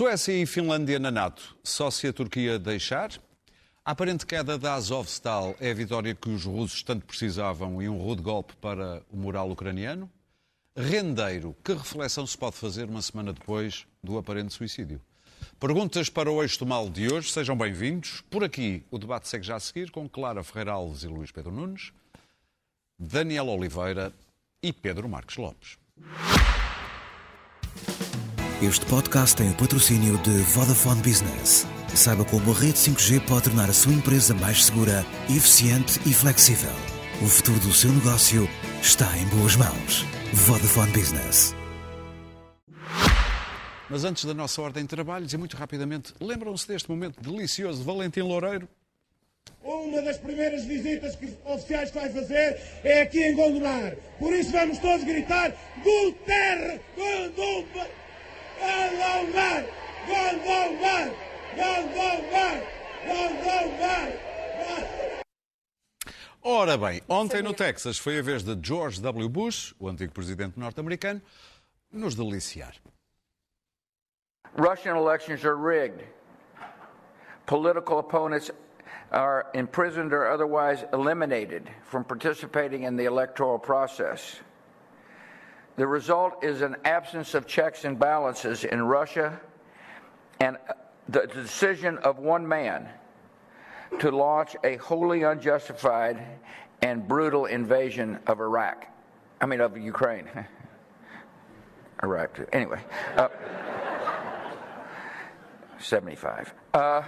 Suécia e Finlândia na NATO. Só se a Turquia deixar? A aparente queda da Azovstal é a vitória que os russos tanto precisavam e um rude golpe para o moral ucraniano? Rendeiro, que reflexão se pode fazer uma semana depois do aparente suicídio? Perguntas para o eixo do mal de hoje, sejam bem-vindos. Por aqui, o debate segue já a seguir com Clara Ferreira Alves e Luís Pedro Nunes, Daniel Oliveira e Pedro Marques Lopes. Este podcast tem o patrocínio de Vodafone Business. Saiba como a rede 5G pode tornar a sua empresa mais segura, eficiente e flexível. O futuro do seu negócio está em boas mãos. Vodafone Business. Mas antes da nossa ordem de trabalhos, e muito rapidamente, lembram-se deste momento delicioso de Valentim Loureiro? Uma das primeiras visitas que oficiais vai fazer é aqui em Gondomar. Por isso vamos todos gritar Guterre, Gondomar, Gondomar, Gondomar, Gondomar, Gondomar. Ora bem, ontem no Texas foi a vez de George W. Bush, o antigo presidente norte-americano, nos deliciar. Russian elections are rigged. Political opponents are imprisoned or otherwise eliminated from participating in the electoral process. The result is an absence of checks and balances in Russia and the decision of one man to launch a wholly unjustified and brutal invasion of Iraq. I mean, of Ukraine. Iraq. Anyway. Uh, 75. Uh,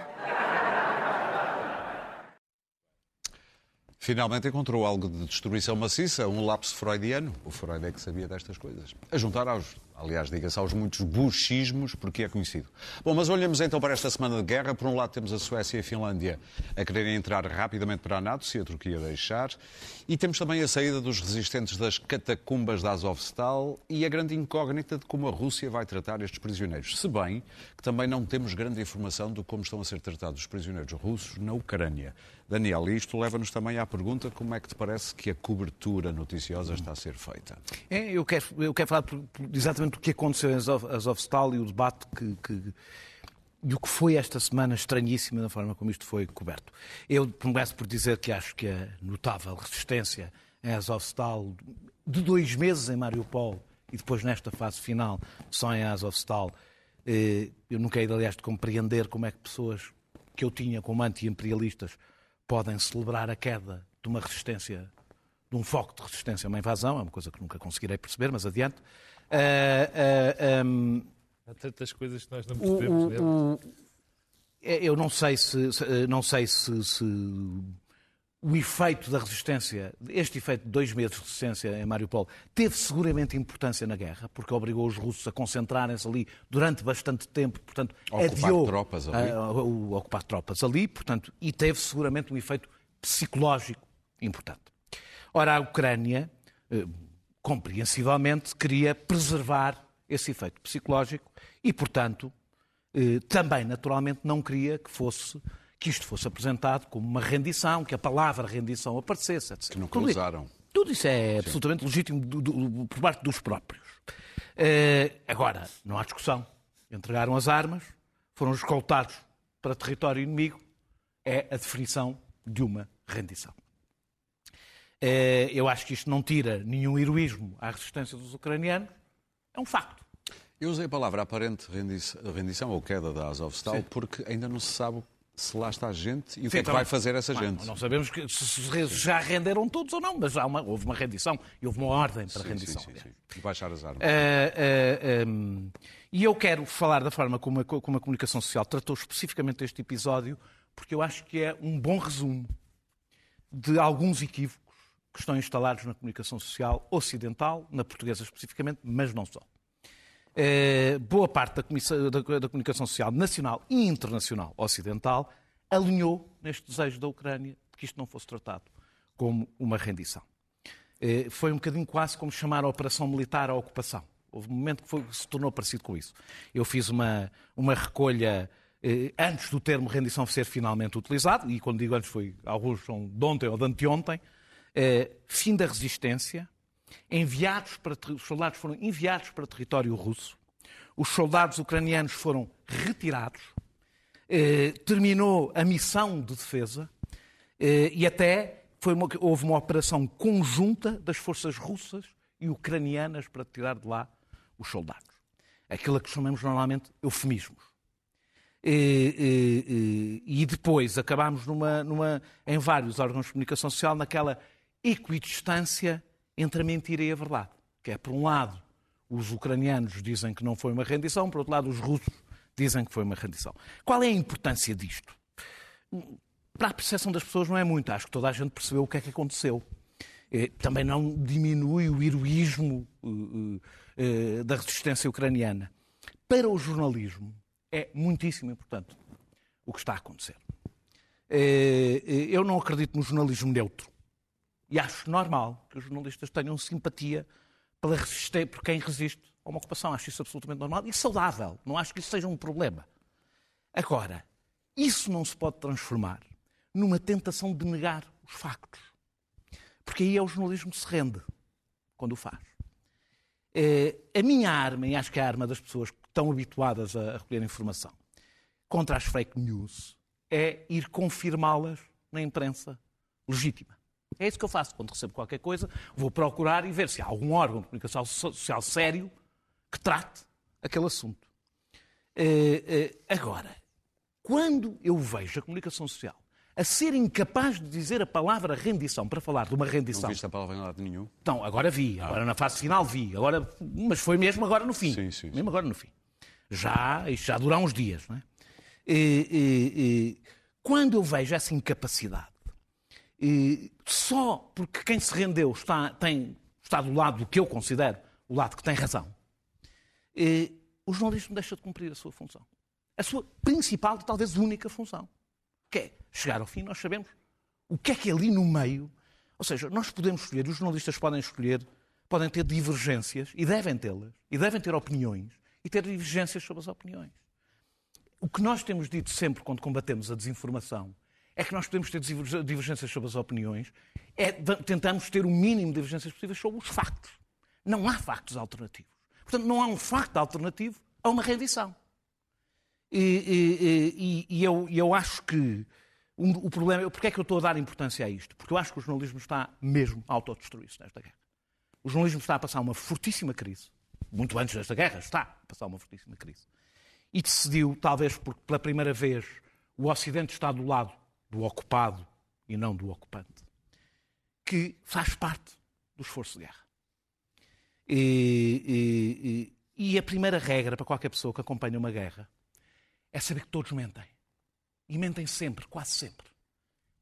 Finalmente encontrou algo de destruição maciça, um lapso freudiano. O Freud é que sabia destas coisas. A juntar aos, aliás, diga-se, aos muitos buchismos, porque é conhecido. Bom, mas olhamos então para esta semana de guerra. Por um lado temos a Suécia e a Finlândia a quererem entrar rapidamente para a NATO, se a Turquia deixar. E temos também a saída dos resistentes das catacumbas da Azovstal e a grande incógnita de como a Rússia vai tratar estes prisioneiros. Se bem que também não temos grande informação de como estão a ser tratados os prisioneiros russos na Ucrânia. Daniel, isto leva-nos também à pergunta como é que te parece que a cobertura noticiosa está a ser feita? É, eu, quero, eu quero falar exatamente do que aconteceu em Azovstal e o debate que, que e o que foi esta semana estranhíssima da forma como isto foi coberto. Eu começo por dizer que acho que a notável resistência em Azovstal de dois meses em Mariupol e depois nesta fase final só em Azovstal, eh, eu nunca hei, aliás, de compreender como é que pessoas que eu tinha como anti-imperialistas podem celebrar a queda de uma resistência, de um foco de resistência a uma invasão, é uma coisa que nunca conseguirei perceber, mas adiante. Uh, uh, um, Há tantas coisas que nós não percebemos o, o, é, Eu não sei se, não sei se, se, o efeito da resistência, este efeito de dois meses de resistência em Mariupol, teve seguramente importância na guerra, porque obrigou os russos a concentrarem-se ali durante bastante tempo, portanto, ocupar adiou tropas ali. A, a, a, ocupar tropas ali, portanto, e teve seguramente um efeito psicológico importante. Ora, a Ucrânia, eh, compreensivelmente, queria preservar esse efeito psicológico e, portanto, eh, também naturalmente não queria que fosse que isto fosse apresentado como uma rendição, que a palavra rendição aparecesse, etc. Que nunca tudo usaram. Isso, tudo isso é Sim. absolutamente legítimo do, do, por parte dos próprios. Uh, agora, não há discussão. Entregaram as armas, foram escoltados para território inimigo, é a definição de uma rendição. Uh, eu acho que isto não tira nenhum heroísmo à resistência dos ucranianos, é um facto. Eu usei a palavra aparente rendição ou queda da Azovstal Sim. porque ainda não se sabe se lá está a gente e o Sim, que é que vai fazer essa gente. Não sabemos que, se, já renderam todos ou não, mas uma, houve uma rendição e houve uma ordem para sim, rendição. Sim, sim, sim. Baixar as armas. Uh, uh, um, e eu quero falar da forma como a, como a comunicação social tratou especificamente este episódio, porque eu acho que é um bom resumo de alguns equívocos que estão instalados na comunicação social ocidental, na portuguesa especificamente, mas não só. Eh, boa parte da, da, da, comunicação social nacional e internacional ocidental alinhou neste desejo da Ucrânia de que isto não fosse tratado como uma rendição. Eh, foi um bocadinho quase como chamar a operação militar à ocupação. Houve um momento que, foi, se tornou parecido com isso. Eu fiz uma, uma recolha eh, antes do termo rendição ser finalmente utilizado, e quando digo antes foi, alguns são de ontem ou de anteontem, fim da resistência, enviados para, os soldados foram enviados para território russo, Os soldados ucranianos foram retirados, eh, terminou a missão de defesa eh, e até uma, houve uma operação conjunta das forças russas e ucranianas para tirar de lá os soldados. Aquilo que chamamos normalmente eufemismos. E, e, e depois acabámos numa, numa, em vários órgãos de comunicação social naquela equidistância entre a mentira e a verdade. Que é, por um lado, os ucranianos dizem que não foi uma rendição, por outro lado, os russos dizem que foi uma rendição. Qual é a importância disto? Para a percepção das pessoas não é muito. Acho que toda a gente percebeu o que é que aconteceu. É, também não diminui o heroísmo uh, uh, da resistência ucraniana. Para o jornalismo, é muitíssimo importante o que está a acontecer. É, eu não acredito no jornalismo neutro. E acho normal que os jornalistas tenham simpatia pela resistir, por quem resiste a uma ocupação. Acho isso absolutamente normal e saudável. Não acho que isso seja um problema. Agora, isso não se pode transformar numa tentação de negar os factos. Porque aí é o jornalismo que se rende quando o faz. É, a minha arma, e acho que é a arma das pessoas que estão habituadas a recolher informação, contra as fake news, é ir confirmá-las na imprensa legítima. É isso que eu faço quando recebo qualquer coisa. Vou procurar e ver se há algum órgão de comunicação social sério que trate aquele assunto. Uh, uh, agora, quando eu vejo a comunicação social a ser incapaz de dizer a palavra rendição para falar de uma rendição. Não viste a palavra em lado nenhum? Então, agora vi, ah. agora na fase final vi, agora, mas foi mesmo agora no fim. Sim, sim. Mesmo agora no fim. Já, isto já dura uns dias, não é? E, e, e, quando eu vejo essa incapacidade, só porque quem se rendeu está, tem, está do lado do que eu considero o lado que tem razão, o jornalismo deixa de cumprir a sua função. A sua principal e talvez única função que é chegar ao fim, nós sabemos o que é que é ali no meio. Ou seja, nós podemos escolher, os jornalistas podem escolher, podem ter divergências, e devem tê-las, e devem ter opiniões, e ter divergências sobre as opiniões. O que nós temos dito sempre quando combatemos a desinformação é que nós podemos ter divergências sobre as opiniões, é, tentamos ter o mínimo de divergências possíveis sobre os factos. Não há factos alternativos. Portanto, não há um facto alternativo a uma rendição. E, e, e, eu, eu, acho que o problema. Porquê é que eu estou a dar importância a isto? Porque eu acho que o jornalismo está mesmo a autodestruir-se nesta guerra. O jornalismo está a passar uma fortíssima crise. Muito antes desta guerra, está a passar uma fortíssima crise. E decidiu, talvez porque pela primeira vez o Ocidente está do lado do ocupado e não do ocupante, que faz parte do esforço de guerra. E, e, e, a primeira regra para qualquer pessoa que acompanha uma guerra é saber que todos mentem. E mentem sempre, quase sempre.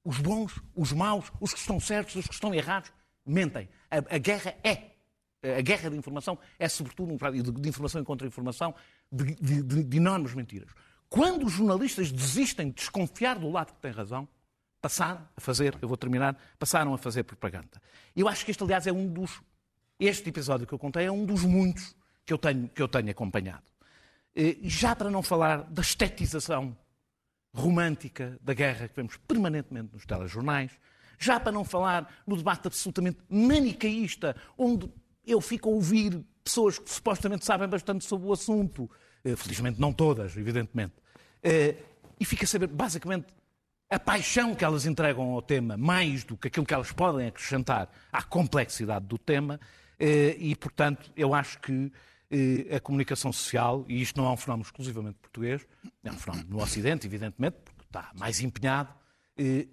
Os bons, os maus, os que estão certos, os que estão errados, mentem. A, a guerra é. A guerra de informação é, sobretudo, de, de informação e contra-informação, de, de, de enormes mentiras. Quando os jornalistas desistem de desconfiar do lado que tem razão, passaram a fazer, eu vou terminar, passaram a fazer propaganda. Eu acho que este, aliás, é um dos. Este episódio que eu contei é um dos muitos que eu tenho, que eu tenho acompanhado. Eh, já para não falar da estetização romântica da guerra que vemos permanentemente nos telejornais, já para não falar no debate absolutamente manicaísta, onde eu fico a ouvir pessoas que supostamente sabem bastante sobre o assunto, felizmente não todas, evidentemente, eh, e fica a saber basicamente a paixão que elas entregam ao tema, mais do que aquilo que elas podem acrescentar à complexidade do tema, e portanto eu acho que a comunicação social, e isto não é um fenómeno exclusivamente português, é um fenómeno no Ocidente, evidentemente, porque está mais empenhado,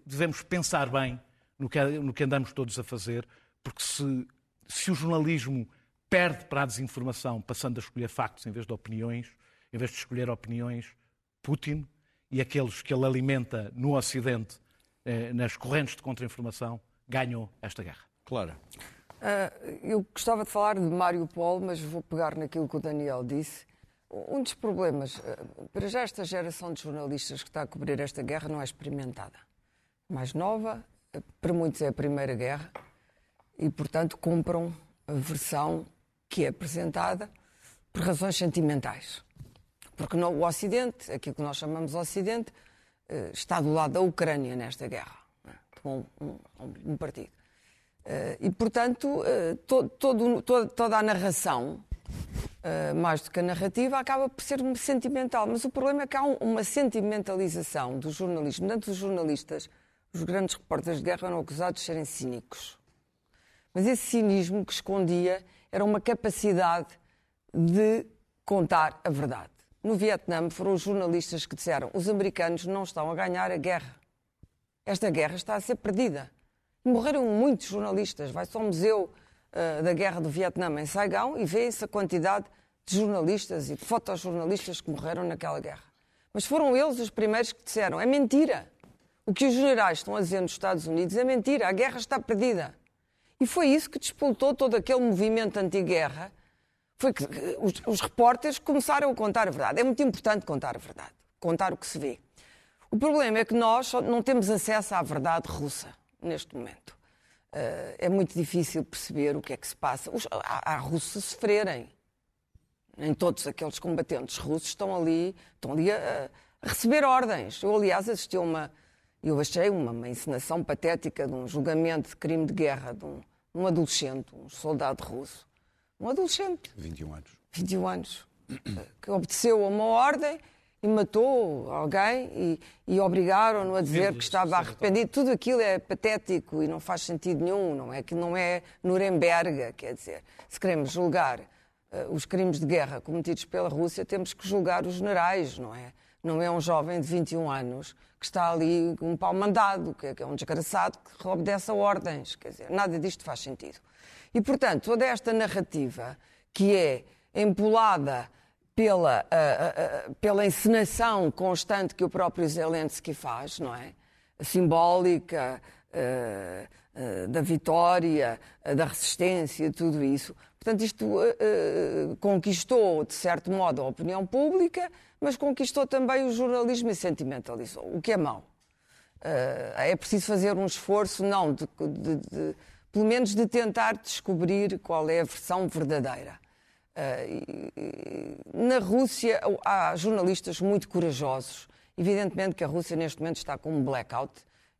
devemos pensar bem no que, no que andamos todos a fazer, porque se, se o jornalismo perde para a desinformação, passando a escolher factos em vez de opiniões, em vez de escolher opiniões, Putin e aqueles que ele alimenta no Ocidente, eh, nas correntes de contra-informação, ganham esta guerra. Claro. Uh, eu gostava de falar de Mário Polo, mas vou pegar naquilo que o Daniel disse. Um dos problemas, uh, para já esta geração de jornalistas que está a cobrir esta guerra não é experimentada. Mais nova, uh, para muitos é a primeira guerra e, portanto, compram a versão que é apresentada por razões sentimentais. Porque no, o Ocidente, aquilo que nós chamamos de Ocidente, está do lado da Ucrânia nesta guerra, com um, um, um partido. Uh, e, portanto, uh, to, todo, toda a narração mais do que a narrativa, acaba por ser sentimental. Mas o problema é que há um, uma sentimentalização do jornalismo. Tanto os jornalistas, os grandes repórteres de guerra eram acusados de serem cínicos. Mas esse cinismo que escondia era uma capacidade de contar a verdade. No Vietnã foram os jornalistas que disseram os americanos não estão a ganhar a guerra. Esta guerra está a ser perdida. Morreram muitos jornalistas. Vai só ao Museu uh, da Guerra do Vietnã em Saigão e vê-se a quantidade de jornalistas e de fotojornalistas que morreram naquela guerra. Mas foram eles os primeiros que disseram: é mentira. O que os generais estão a dizer nos Estados Unidos é mentira, a guerra está perdida. E foi isso que despoltou todo aquele movimento anti-guerra. Foi que os, os repórteres começaram a contar a verdade. É muito importante contar a verdade, contar o que se vê. O problema é que nós não temos acesso à verdade russa neste momento. Uh, é muito difícil perceber o que é que se passa. Os, há, há russos a sofrerem. Nem todos aqueles combatentes russos estão ali, estão ali a, a receber ordens. Eu, aliás, assisti a uma. Eu achei uma, uma encenação patética de um julgamento de crime de guerra de um, um adolescente, um soldado russo. Um adolescente. 21 anos. 21 anos. Que obedeceu a uma ordem e matou alguém e, e obrigaram-no a dizer que estava arrependido. Tudo aquilo é patético e não faz sentido nenhum, não é? Que não é Nuremberg, quer dizer. Se queremos julgar uh, os crimes de guerra cometidos pela Rússia, temos que julgar os generais, não é? Não é um jovem de 21 anos que está ali com um pau mandado, que é, que é um desgraçado que obedece a ordens. Quer dizer, nada disto faz sentido. E, portanto, toda esta narrativa que é empolada pela, uh, uh, pela encenação constante que o próprio Zelensky faz, não é? Simbólica, uh, da vitória, da resistência, tudo isso. Portanto, isto conquistou, de certo modo, a opinião pública, mas conquistou também o jornalismo e sentimentalizou, o que é mau. é preciso fazer um esforço, não, de, de, de, pelo menos de tentar descobrir qual é a versão verdadeira. Uh, na Rússia há jornalistas muito corajosos. Evidentemente que a Rússia neste momento está com um blackout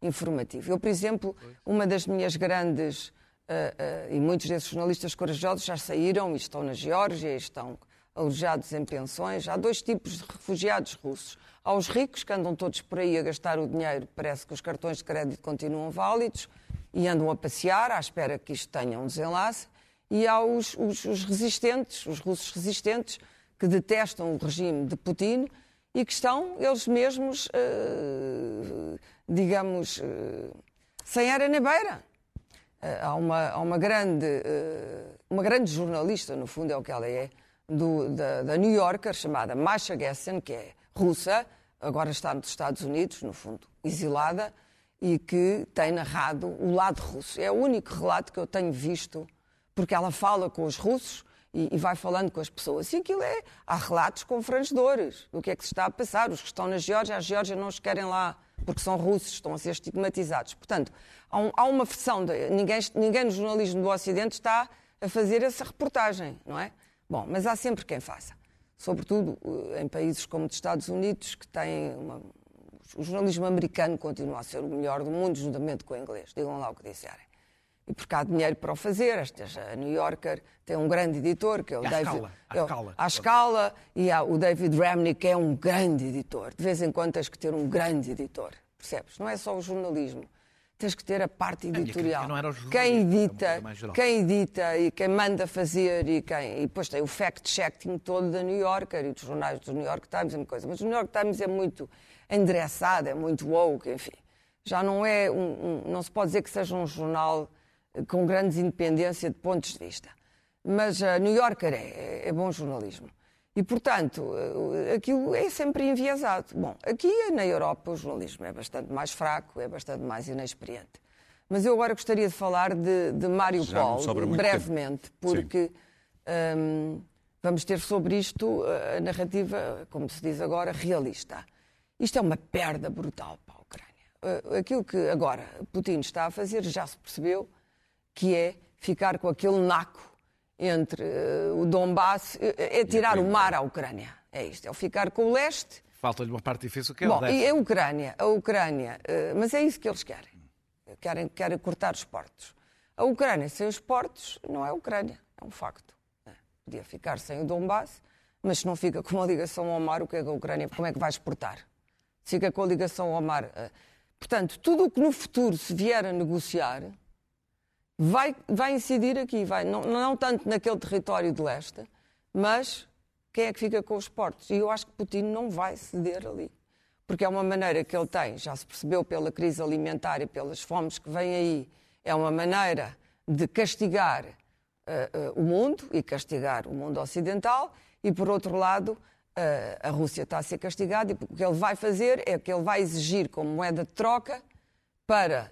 informativo. Eu, por exemplo, uma das minhas grandes, uh, uh, e muitos desses jornalistas corajosos já saíram e estão na Geórgia, estão alojados em pensões. Há dois tipos de refugiados russos. Há os ricos que andam todos por aí a gastar o dinheiro, parece que os cartões de crédito continuam válidos e andam a passear à espera que isto tenha um desenlace e aos os, os resistentes, os russos resistentes, que detestam o regime de Putin e que estão eles mesmos, uh, digamos, uh, sem era na beira. Uh, há uma, há uma, grande, uma grande jornalista, no fundo é o que ela é, do, da, da New Yorker, chamada Masha Gessen, que é russa, agora está nos Estados Unidos, no fundo, exilada, e que tem narrado o lado russo. É o único relato que eu tenho visto porque ela fala com os russos e, e, vai falando com as pessoas. E aquilo é. Há relatos confrangedores do que é que se está a passar. Os que estão na Geórgia, a Geórgia não os querem lá porque são russos, estão a ser estigmatizados. Portanto, há, um, há uma versão. De, ninguém, ninguém no jornalismo do Ocidente está a fazer essa reportagem, não é? Bom, mas há sempre quem faça. Sobretudo eh, em países como os Estados Unidos, que têm uma, o jornalismo americano continua a ser o melhor do mundo, juntamente com o inglês. Digam lá o que disserem e porque há dinheiro para o fazer. Esta, a New Yorker tem um grande editor, que é o e David. Escala, a escala. À escala, e há o David Ramney, que é um grande editor. De vez em quando tens que ter um grande editor, percebes? Não é só o jornalismo. Tens que ter a parte editorial. quem edita, quem edita e quem manda fazer e quem. E depois tem o fact-checking todo da New Yorker e dos jornais do New York Times, é uma coisa. Mas o New York Times é muito endereçado, é muito woke, enfim. Já não é um, um, não se pode dizer que seja um jornal com grande independência de pontos de vista. Mas a New Yorker é, é bom jornalismo. E, portanto, eh, aquilo é sempre enviesado. Bom, aqui na Europa o jornalismo é bastante mais fraco, é bastante mais inexperiente. Mas eu agora gostaria de falar de, de Mário Paulo, brevemente, porque hum, vamos ter sobre isto a narrativa, como se diz agora, realista. Isto é uma perda brutal para a Ucrânia. Eh, aquilo que agora Putin está a fazer já se percebeu que é ficar com aquele naco entre uh, o Donbass, uh, é tirar o mar à Ucrânia. É isto, é o ficar com o leste. Falta-lhe uma parte difícil que é Bom, o e a Ucrânia, a Ucrânia, uh, mas é isso que eles querem. querem. Querem cortar os portos. A Ucrânia sem os portos não é Ucrânia, é um facto. Podia ficar sem o Donbass, mas se não fica com uma ligação ao mar, o que é que a Ucrânia, como é que vai exportar? Se fica com a ligação ao mar. Portanto, tudo o que no futuro se vier a negociar vai, vai incidir aqui, vai, não, não tanto naquele território de leste, mas quem é que fica com os portos? E eu acho que Putin não vai ceder ali. Porque é uma maneira que ele tem, já se percebeu pela crise alimentar e pelas fomes que vêm aí, é uma maneira de castigar eh, eh, o mundo e castigar o mundo ocidental, e por outro lado, eh, a Rússia está a ser castigada, e o que ele vai fazer é que ele vai exigir como moeda de troca para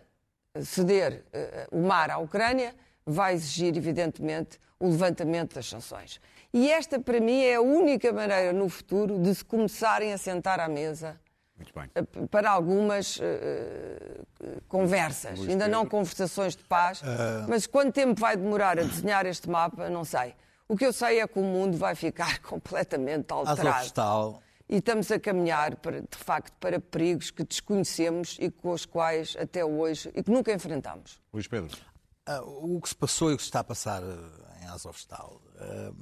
ceder eh, o mar à Ucrânia, vai exigir, evidentemente, o levantamento das sanções. E esta, para mim, é a única maneira no futuro de se começarem a sentar à mesa eh, para algumas eh, conversas. Luís Ainda não Pedro. conversações de paz, mas quanto tempo vai demorar a desenhar este mapa, não sei. O que eu sei é que o mundo vai ficar completamente alterado. Azovstal, E estamos a caminhar, para, de facto, para perigos que desconhecemos e com os quais até hoje e que nunca enfrentamos. Luís Pedro. ah, o que se passou e o que se está a passar eh, em Azovstal, ah,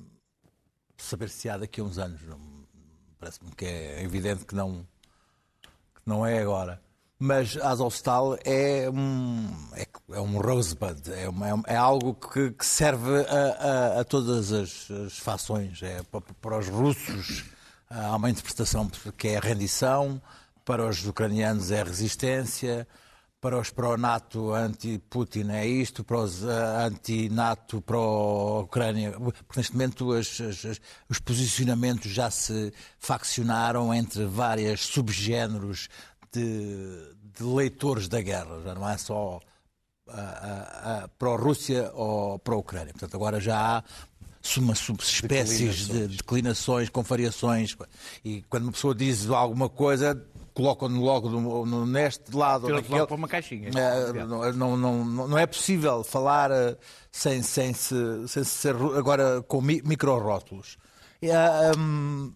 saber se há daqui a uns anos, não- parece-me que é evidente que não, que não é agora. Mas Azovstal é um, é, é um rosebud, é, uma- é algo que, que serve a, a- a todas as, as fações. É para, para os russos ah, há uma interpretação que é a rendição, para os ucranianos é a resistência, para os pró-NATO anti-Putin é isto, para os ah, anti-NATO pró-Ucrânia. Porque neste momento as- as- os posicionamentos já se faccionaram entre vários subgéneros de, de leitores da guerra. Já não é só ah, ah, ah, pró-Rússia ou pró-Ucrânia. Portanto, agora já há uma subespécies de declinações, com variações. E quando uma pessoa diz alguma coisa, colocam-no logo no, no- neste lado ou Tira-te naquele. logo para uma caixinha. Eh, não, não, não, não é possível falar eh, sem, sem, se, sem se ser agora com mi, micro-rótulos. E, ah, hum,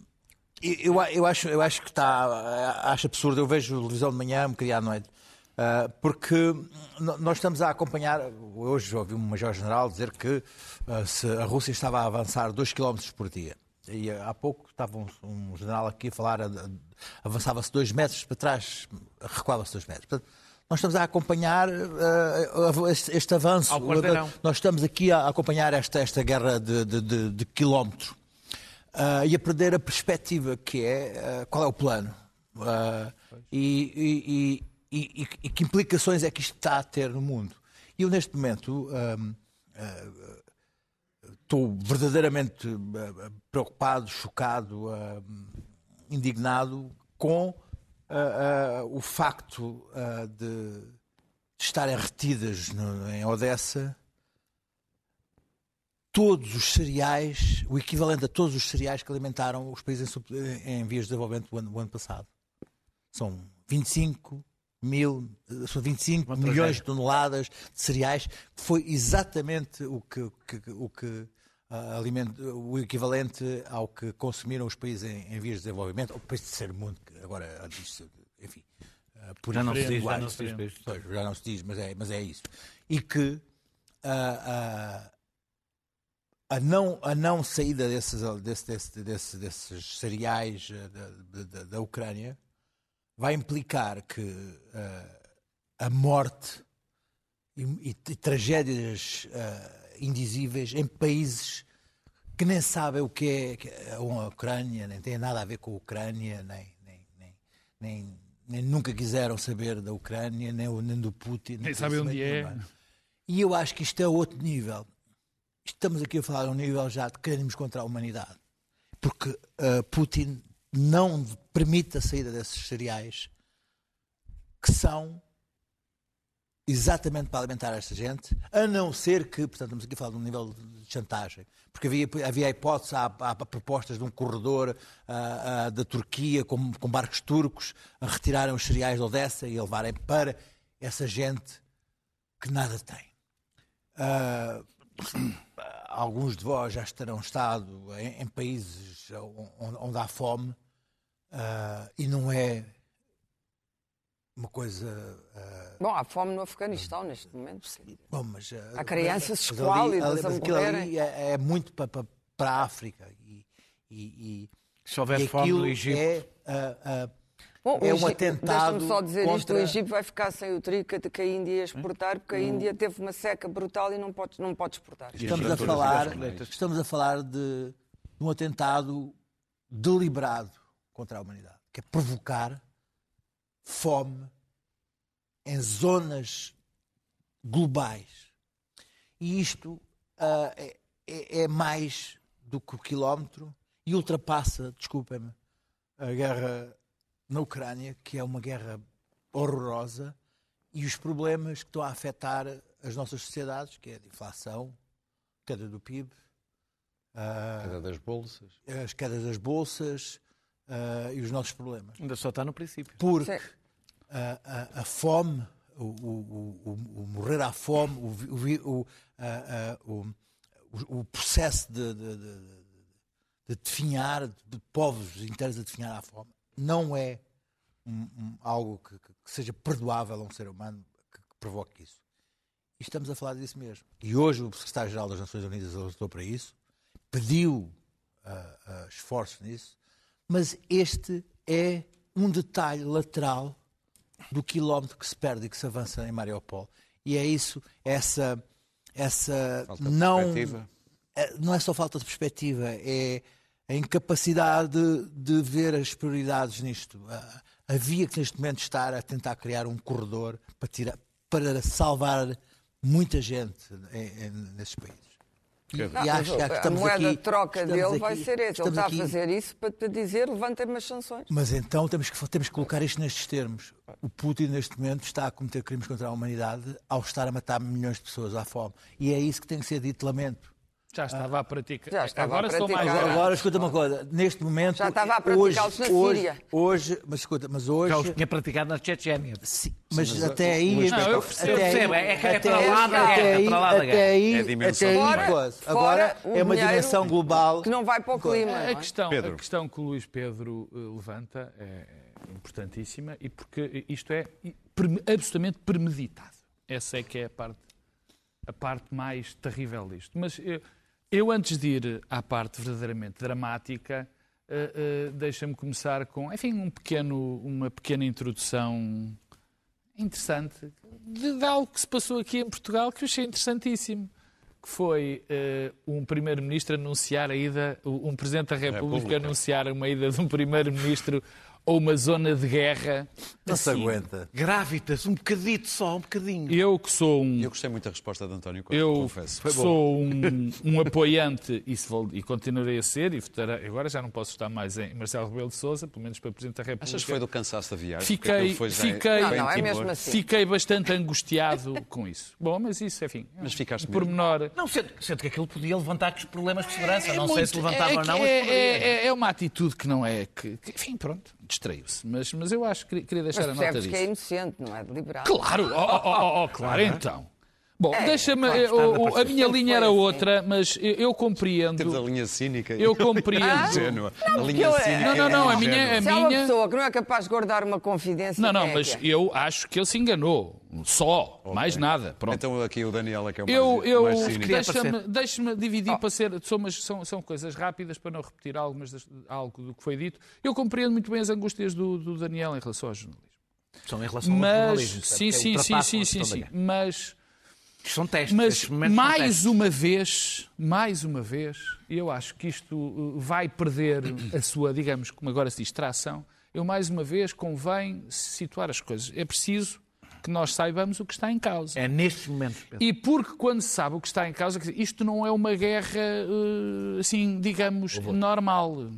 eu, eu, acho, eu acho que está. ah, Acho absurdo. Eu vejo televisão de manhã, um bocadinho à noite. Ah, porque nós estamos a acompanhar. Hoje ouvi um Major-General dizer que ah, se a Rússia estava a avançar 2 km por dia. E ah, há pouco estava um, um general aqui a falar, avançava-se 2 metros para trás, recuava-se 2 metros. Portanto, nós estamos a acompanhar ah, este, este avanço. Nós estamos aqui a acompanhar esta, esta guerra de, de, de, de quilómetro ah, e a perder a perspectiva que é ah, qual é o plano e, e- e- e- e que implicações é que isto está a ter no mundo. Eu, neste momento, ahm, ah, estou verdadeiramente ah, preocupado, chocado, indignado com o facto de, de estarem retidas no- em Odessa todos os cereais, o equivalente a todos os cereais que alimentaram os países em, em vias de desenvolvimento o ano, o ano passado. São 25 mil, eh, são 25 Uma milhões tragédia. de toneladas de cereais, que foi exatamente o que, que- o, que ah, alimenta- o equivalente ao que consumiram os países em, em vias de desenvolvimento, ou países de terceiro mundo, que agora enfim, ah, por Já não se diz, já não se diz. Pois, já não se diz, mas é, mas é isso. E que ah, ah, a, não, a não saída desses, desse, desse, desse- desses cereais da, da- da Ucrânia vai implicar que ah, a morte e, e- tragédias ah, indizíveis em países que nem sabem o que é que é a Ucrânia, nem tem nada a ver com a Ucrânia, nem, nem, nem, nem, nem nunca quiseram saber da Ucrânia, nem, nem do Putin. Nem sabem onde é. E eu acho que isto é outro nível. Estamos aqui a falar de um nível já de queremos contra a humanidade. Porque ah, Putin não permite a saída desses cereais que são exatamente para alimentar esta gente, a não ser que, portanto, estamos aqui a falar de um nível de chantagem, porque havia, havia a hipótese, há, há propostas de um corredor ah, ah, da Turquia com, com barcos turcos a retirarem os cereais de Odessa e a levarem para essa gente que nada tem. Ah, alguns de vós já estarão estado em, em países onde, onde há fome ah, e não é uma coisa. ah, Bom, há fome no Afeganistão neste momento. bom, mas, ah, Há crianças esquálidas ali- a mas aquilo ali é, é muito para, para, para a África. E, e, e, Se houver e fome no Egito. É, Bom, é um Egito- atentado Deixa-me só dizer isto: contra- o Egito vai ficar sem o trigo que que a Índia ia exportar, porque a Hum. Índia teve uma seca brutal e não pode, não pode exportar. Estamos a, falar, estamos a falar de, de um atentado deliberado contra a humanidade, que é provocar fome em zonas globais. E isto é, é- é mais do que o quilómetro e ultrapassa, desculpem-me, a guerra na Ucrânia, que é uma guerra horrorosa, e os problemas que estão a afetar as nossas sociedades, que é a inflação, queda do PIB, ah, Cada das bolsas. as quedas das bolsas e os nossos problemas. Ainda só está no princípio. Porque a, a- a fome, o, o- o- o- morrer à fome, o, o vi- o- a- a- o- o- o processo de, de, de, de- de definhar, de povos inteiros a definhar à fome, não é um- um- algo que, que- seja perdoável a um ser humano que, que provoque isso. E estamos a falar disso mesmo. E hoje o secretário-geral das Nações Unidas alertou para isso, pediu ah, ah, esforços nisso, mas este é um detalhe lateral do quilómetro que se perde e que se avança em Mariupol. E é isso, essa, essa Falta de não, perspectiva. é- não é só falta de perspectiva, é a incapacidade de, de ver as prioridades nisto. Ah, Havia que neste momento estar a tentar criar um corredor para, tirar, para salvar muita gente em- em- nesses países. E, Não, e mas acho, acho que a moeda aqui, de troca dele vai aqui- ser esse. Ele está aqui- a fazer isso para te dizer levantem-me as sanções. mas então temos que, temos que colocar isto nestes termos. O Putin, neste momento, está a cometer crimes contra a humanidade ao estar a matar milhões de pessoas à fome. E é isso que tem que ser dito, lamento. Já estava a praticar. Já estava Agora a estou mais. praticar. Agora, agora escuta uma coisa. Neste momento. Já estava a hoje, praticá-los na hoje, Síria. Hoje, mas escuta, mas hoje. Já os tinha praticado na Chechênia. Sim, mas mas até o- aí. o Não, eu até percebo, aí- percebo, é é até para lá aí- da até guerra, aí- para lá da Até guerra. aí, É dimensão até aí. Fora Agora é uma dimensão global. Que não vai para o clima. A é? questão, Pedro. a questão que o Luís Pedro eh, levanta é é importantíssima e porque isto é absolutamente premeditado. Essa é que é a parte, a parte mais terrível disto. Mas eu, eu, antes de ir à parte verdadeiramente dramática, eh, eh, deixa-me começar com, enfim, um pequeno, uma pequena introdução interessante de, de algo que se passou aqui em Portugal que eu achei interessantíssimo. Que foi eh, um primeiro-ministro anunciar a ida, um presidente da República, República. anunciar uma ida de um primeiro-ministro a uma zona de guerra. Não se Assim, aguenta. Grávidas, um bocadito só, um bocadinho. Eu que sou um Eu gostei muito da resposta de António Costa, eu confesso. sou um, um apoiante e, se vou- e continuarei a ser, e votarei, agora já não posso estar mais em Marcelo Rebelo de Sousa, pelo menos para Presidente da República. Achas que foi do cansaço da viagem? Fiquei- foi já- fiquei- Não, não, é mesmo assim. Fiquei bastante angustiado com isso. Bom, mas isso, enfim, Mas ficaste mesmo? pormenor. Não, sendo, sendo que aquilo podia levantar os problemas de segurança. É não sei muito- se levantava é, ou não, é, é, é uma atitude que não é. Que, que, enfim, pronto, distraiu-se. Mas, mas eu acho que queria- deixar Mas a nota disso. que é inocente, não é deliberado. Claro, oh, oh, oh, oh, claro, então. Bom, É, deixa-me. a minha linha foi era assim. outra, mas eu, eu Temos a compreendo. linha cínica e Eu compreendo. ingênua. A linha eu- cínica Não, não, não, e a minha- a Se há uma pessoa que não é capaz de guardar uma confidência. Não, não, é mas é? eu acho que ele se enganou. Só, mais nada. Pronto. Então aqui o Daniel é que é o mais, Eu, eu mais cínico. deixa-me deixa dividir para ser. São, mas são, são coisas rápidas para não repetir algumas das- algo do que foi dito. Eu compreendo muito bem as angústias do, do Daniel em relação ao jornalismo. São em relação ao Mas, jornalismo. sim, portanto, sim, sim, sim, sim, sim. guerra. Mas, São testes. mas mais testes. uma vez, mais uma vez, eu acho que isto uh, vai perder a sua, digamos, como agora se diz, tração. Eu, mais uma vez, convém situar as coisas. É preciso que nós saibamos o que está em causa. É nestes momentos. Pedro. E porque quando se sabe o que está em causa, isto não é uma guerra, eh, assim, digamos, normal.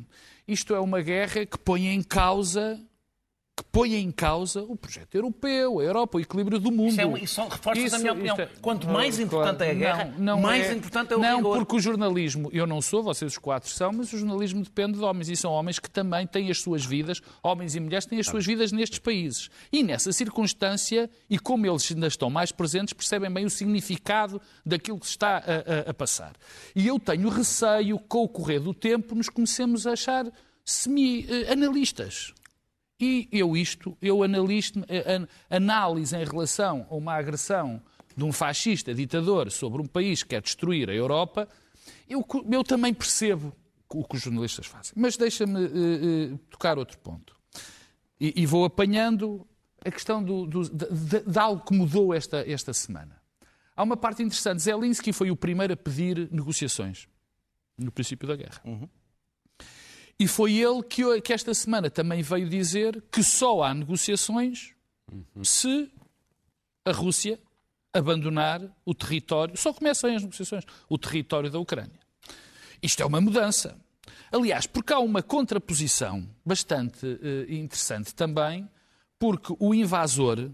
Isto é uma guerra que põe em causa que põe em causa o projeto europeu, a Europa, o equilíbrio do mundo. Isso, é, isso são reforços Isso- da minha opinião. é- Quanto mais Não, importante é a guerra, não, não mais é- importante é o Não, rigor. porque o jornalismo, eu não sou, vocês os quatro são, mas o jornalismo depende de homens e são homens que também têm as suas vidas, homens e mulheres têm as suas vidas nestes países. E nessa circunstância, e como eles ainda estão mais presentes, percebem bem o significado daquilo que se está a, a- a passar. E eu tenho receio que, com o correr do tempo, nos comecemos a achar semi-analistas. E eu isto, eu analisto, an- análise em relação a uma agressão de um fascista ditador sobre um país que quer destruir a Europa, Eu, eu também percebo o que os jornalistas fazem. Mas deixa-me uh, uh, tocar outro ponto. E, e, vou apanhando a questão do, do, de, de, algo que mudou esta, esta semana. Há uma parte interessante. Zelensky foi o primeiro a pedir negociações no princípio da guerra. Uhum. E foi ele que, que, esta semana também veio dizer que só há negociações uhum. se a Rússia abandonar o território, só começam as negociações, o território da Ucrânia. Isto é uma mudança. Aliás, porque há uma contraposição bastante uh, interessante também, porque o invasor,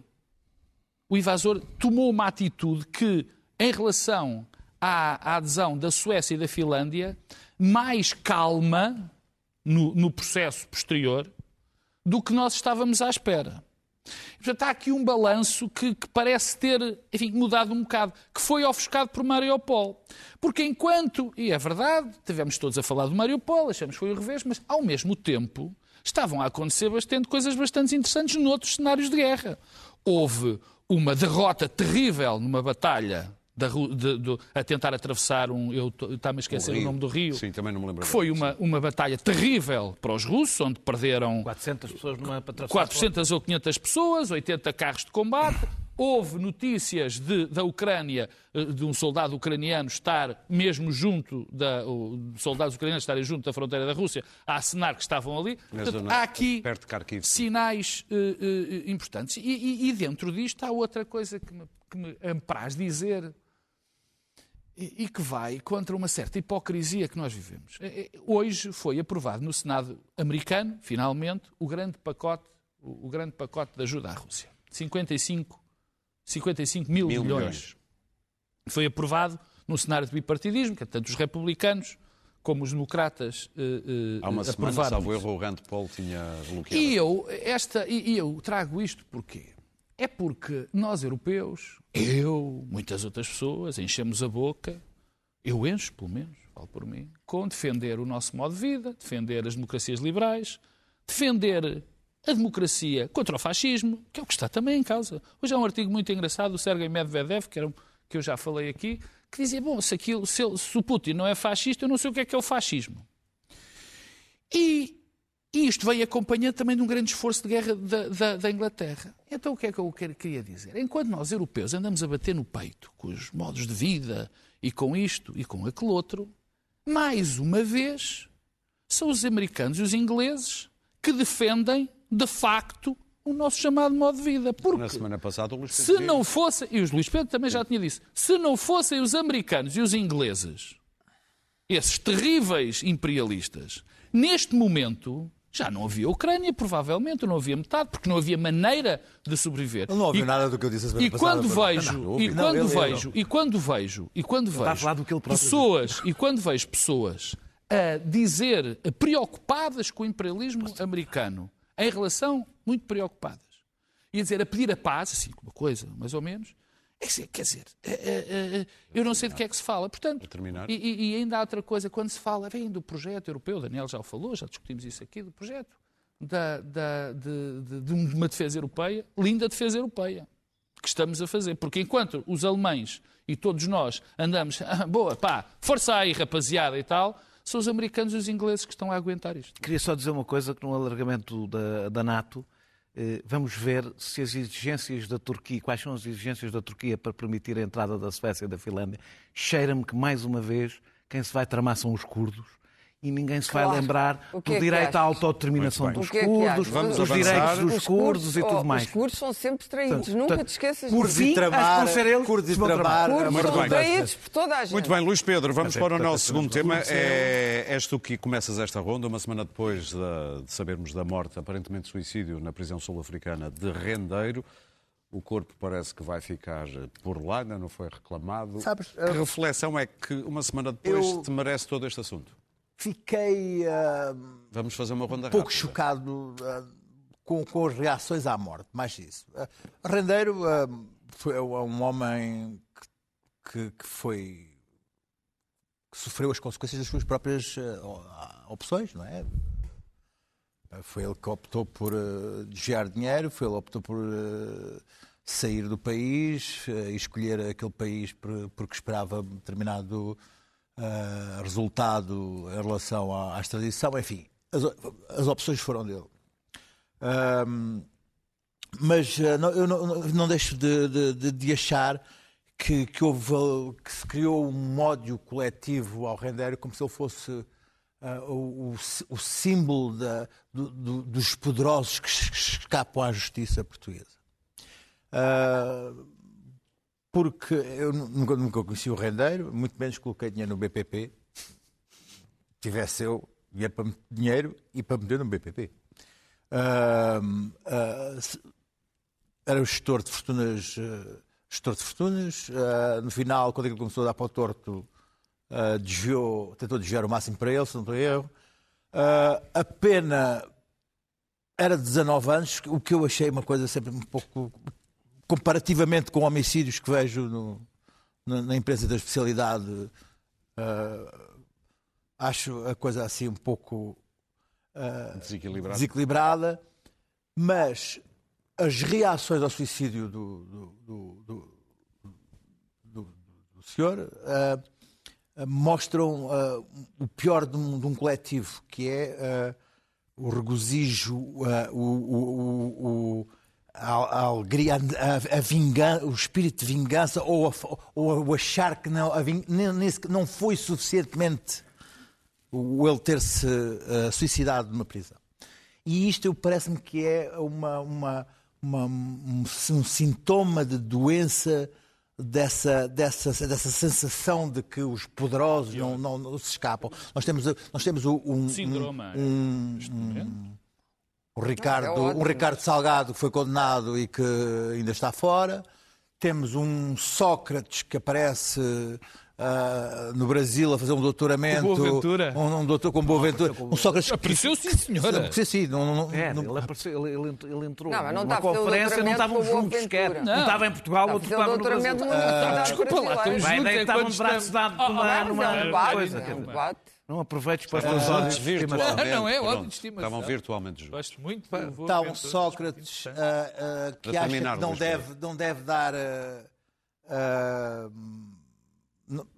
o invasor tomou uma atitude que, em relação à, à adesão da Suécia e da Finlândia, mais calma no, no processo posterior do que nós estávamos à espera. Portanto, há aqui um balanço que, que, parece ter enfim, mudado um bocado, que foi ofuscado por Mariupol. Porque enquanto, e é verdade, tivemos todos a falar do Mariupol, achamos que foi o revés, mas ao mesmo tempo estavam a acontecer bastante coisas bastante interessantes noutros cenários de guerra. Houve uma derrota terrível numa batalha da, de, de, a tentar atravessar um. Eu estava a esquecer o, o, nome do rio. Sim, também não me lembro. Que foi uma, uma batalha terrível para os russos, onde perderam. 400 pessoas numa para 400 ou 500 pessoas, 80 carros de combate. Houve notícias de, da Ucrânia, eh, de um soldado ucraniano estar mesmo junto, da, soldados ucranianos estarem junto da fronteira da Rússia, a assinar que estavam ali. Portanto, há aqui sinais uh, uh, importantes. E, e, e, dentro disto há outra coisa que me, que me apraz dizer, e que vai contra uma certa hipocrisia que nós vivemos. É, é, hoje foi aprovado no Senado americano, finalmente, o grande pacote, o grande pacote de ajuda à Rússia. 55, 55 mil, mil milhões. milhões. Foi aprovado no cenário de bipartidismo, que tanto os republicanos como os democratas uh, uh, Há uma semana, salvo erro, o Rand Paul tinha bloqueado. E eu, esta, e eu trago isto porquê? É porque nós, europeus, eu, muitas outras pessoas, enchemos a boca, eu encho, pelo menos, falo por mim, com defender o nosso modo de vida, defender as democracias liberais, defender a democracia contra o fascismo, que é o que está também em causa. Hoje há um artigo muito engraçado do Sergei Medvedev, que, era, que eu já falei aqui, que dizia, bom, se, aquilo, se, se o Putin não é fascista, eu não sei o que é que é o fascismo. E e isto vem acompanhando também de um grande esforço de guerra da, da, da, Inglaterra. Então o que é que eu queria dizer? Enquanto nós, europeus, andamos a bater no peito com os modos de vida e com isto e com aquele outro, mais uma vez são os americanos e os ingleses que defendem, de facto, o nosso chamado modo de vida. Porque Na semana passada o Luís Pedro se não fosse, e os Luís Pedro também já tinha dito, se não fossem os americanos e os ingleses, esses terríveis imperialistas, neste momento já não havia Ucrânia, provavelmente, não havia metade, porque não havia maneira de sobreviver. Não ouviu nada do que eu disse a semana e passada. Quando vejo, não, e quando não, vejo, e quando vejo, e quando vejo pessoas, e quando vejo pessoas a dizer, preocupadas com o imperialismo americano, em relação, muito preocupadas, e a dizer, a pedir a paz, assim, uma coisa, mais ou menos, é quer dizer, é, é, é, eu não sei de que é que se fala. Portanto, e, e, ainda há outra coisa, quando se fala, vem do projeto europeu, o Daniel já o falou, já discutimos isso aqui, do projeto da, da, de, de, de, uma defesa europeia, linda defesa europeia, que estamos a fazer. Porque enquanto os alemães e todos nós andamos, ah, boa, pá, força aí, rapaziada e tal, são os americanos e os ingleses que estão a aguentar isto. Queria só dizer uma coisa, que no alargamento da, da NATO, vamos ver se as exigências da Turquia, quais são as exigências da Turquia para permitir a entrada da Suécia e da Finlândia. Cheira-me que, mais uma vez, quem se vai tramar são os curdos e ninguém se claro. vai lembrar do é direito à autodeterminação dos é curdos, Vamos dos direitos dos curdos e tudo mais. Os curdos são sempre traídos, nunca te esqueças curdos disso. E tramar, curdos e curdos e tramar. Curdos são traídos por toda a gente. Muito bem, Luís Pedro, vamos para o nosso segundo tema. É, és tu que começas esta ronda, uma semana depois de, de sabermos da morte, aparentemente suicídio, na prisão sul-africana de Rendeiro. O corpo parece que vai ficar por lá, ainda não foi reclamado. Sabes, que reflexão é que uma semana depois eu... te merece todo este assunto? Fiquei uh, Vamos fazer uma ronda um pouco rápida. chocado uh, com, com, as reações à morte, mais isso. Uh, Rendeiro foi um homem que, que, foi que sofreu as consequências das suas próprias opções, não é? Foi ele que optou por desviar dinheiro, foi ele que optou por sair do país e escolher aquele país porque esperava determinado ah, resultado em relação à, à extradição, enfim, as, as opções foram dele. Ahm, mas ah, não, eu não, não- deixo de, de- de- achar que, que, houve, que se criou um ódio coletivo ao Rendério como se ele fosse ah, o, o sí- o símbolo da- do- do- dos poderosos que es- que escapam à justiça portuguesa. Ah, porque eu nunca, nunca conheci o Rendeiro, muito menos coloquei dinheiro no BPP. Tivesse eu, ia para dinheiro e para meter no BPP. Ah, ah, se- era o gestor de fortunas, eh, gestor de fortunas. ah, no final, quando ele começou a dar para o torto, ah, desviou, tentou desviar o máximo para ele, se não estou erro. Ah, a pena era de 19 anos, o que eu achei uma coisa sempre um pouco comparativamente com homicídios que vejo no- na, na empresa da especialidade, ah, acho a coisa assim um pouco ah, Desequilibrado. desequilibrada, mas as reações ao suicídio do, do, do, do- do- senhor ah, mostram o pior de um, de um coletivo, que é o regozijo, o- o- o- a, a alegria, a, a vingança, o espírito de vingança ou, a- ou o achar que não, a vin- nem- nem sequer- não foi suficientemente o ele ter-se eh, suicidado numa prisão. E isto parece-me que é uma, uma- uma- um, um sintoma de doença dessa, dessa, dessa sensação de que os poderosos não, não- não se escapam. Nós temos, nós temos o- um, Síndrome. um, neste momento. O Ricardo, Não, é ótimo. um Ricardo Salgado que foi condenado e que ainda está fora. Temos um Sócrates que aparece ah, no Brasil a fazer um doutoramento. Com Boaventura. Um, um doutor com Boaventura. Um Sócrates que- Apareceu, sim, senhora. Sim, sim. Não, não, É, não- ele, apareceu, ele, ele entrou- ele entrou Não, não numa o conferência, não estavam o juntos sequer. Não. Um estava em Portugal, outro o estava no doutoramento Brasil. universidade desculpa lá, estamos juntos é estavam de dados Oh, numa, oh, É um coisa. Não aproveites para virtualmente. Ah, não é ódio de estimação. Estavam virtualmente juntos. Gosto muito. Está um. Sócrates ah, ah, que Para acha que não deve, não deve dar. ah, ah,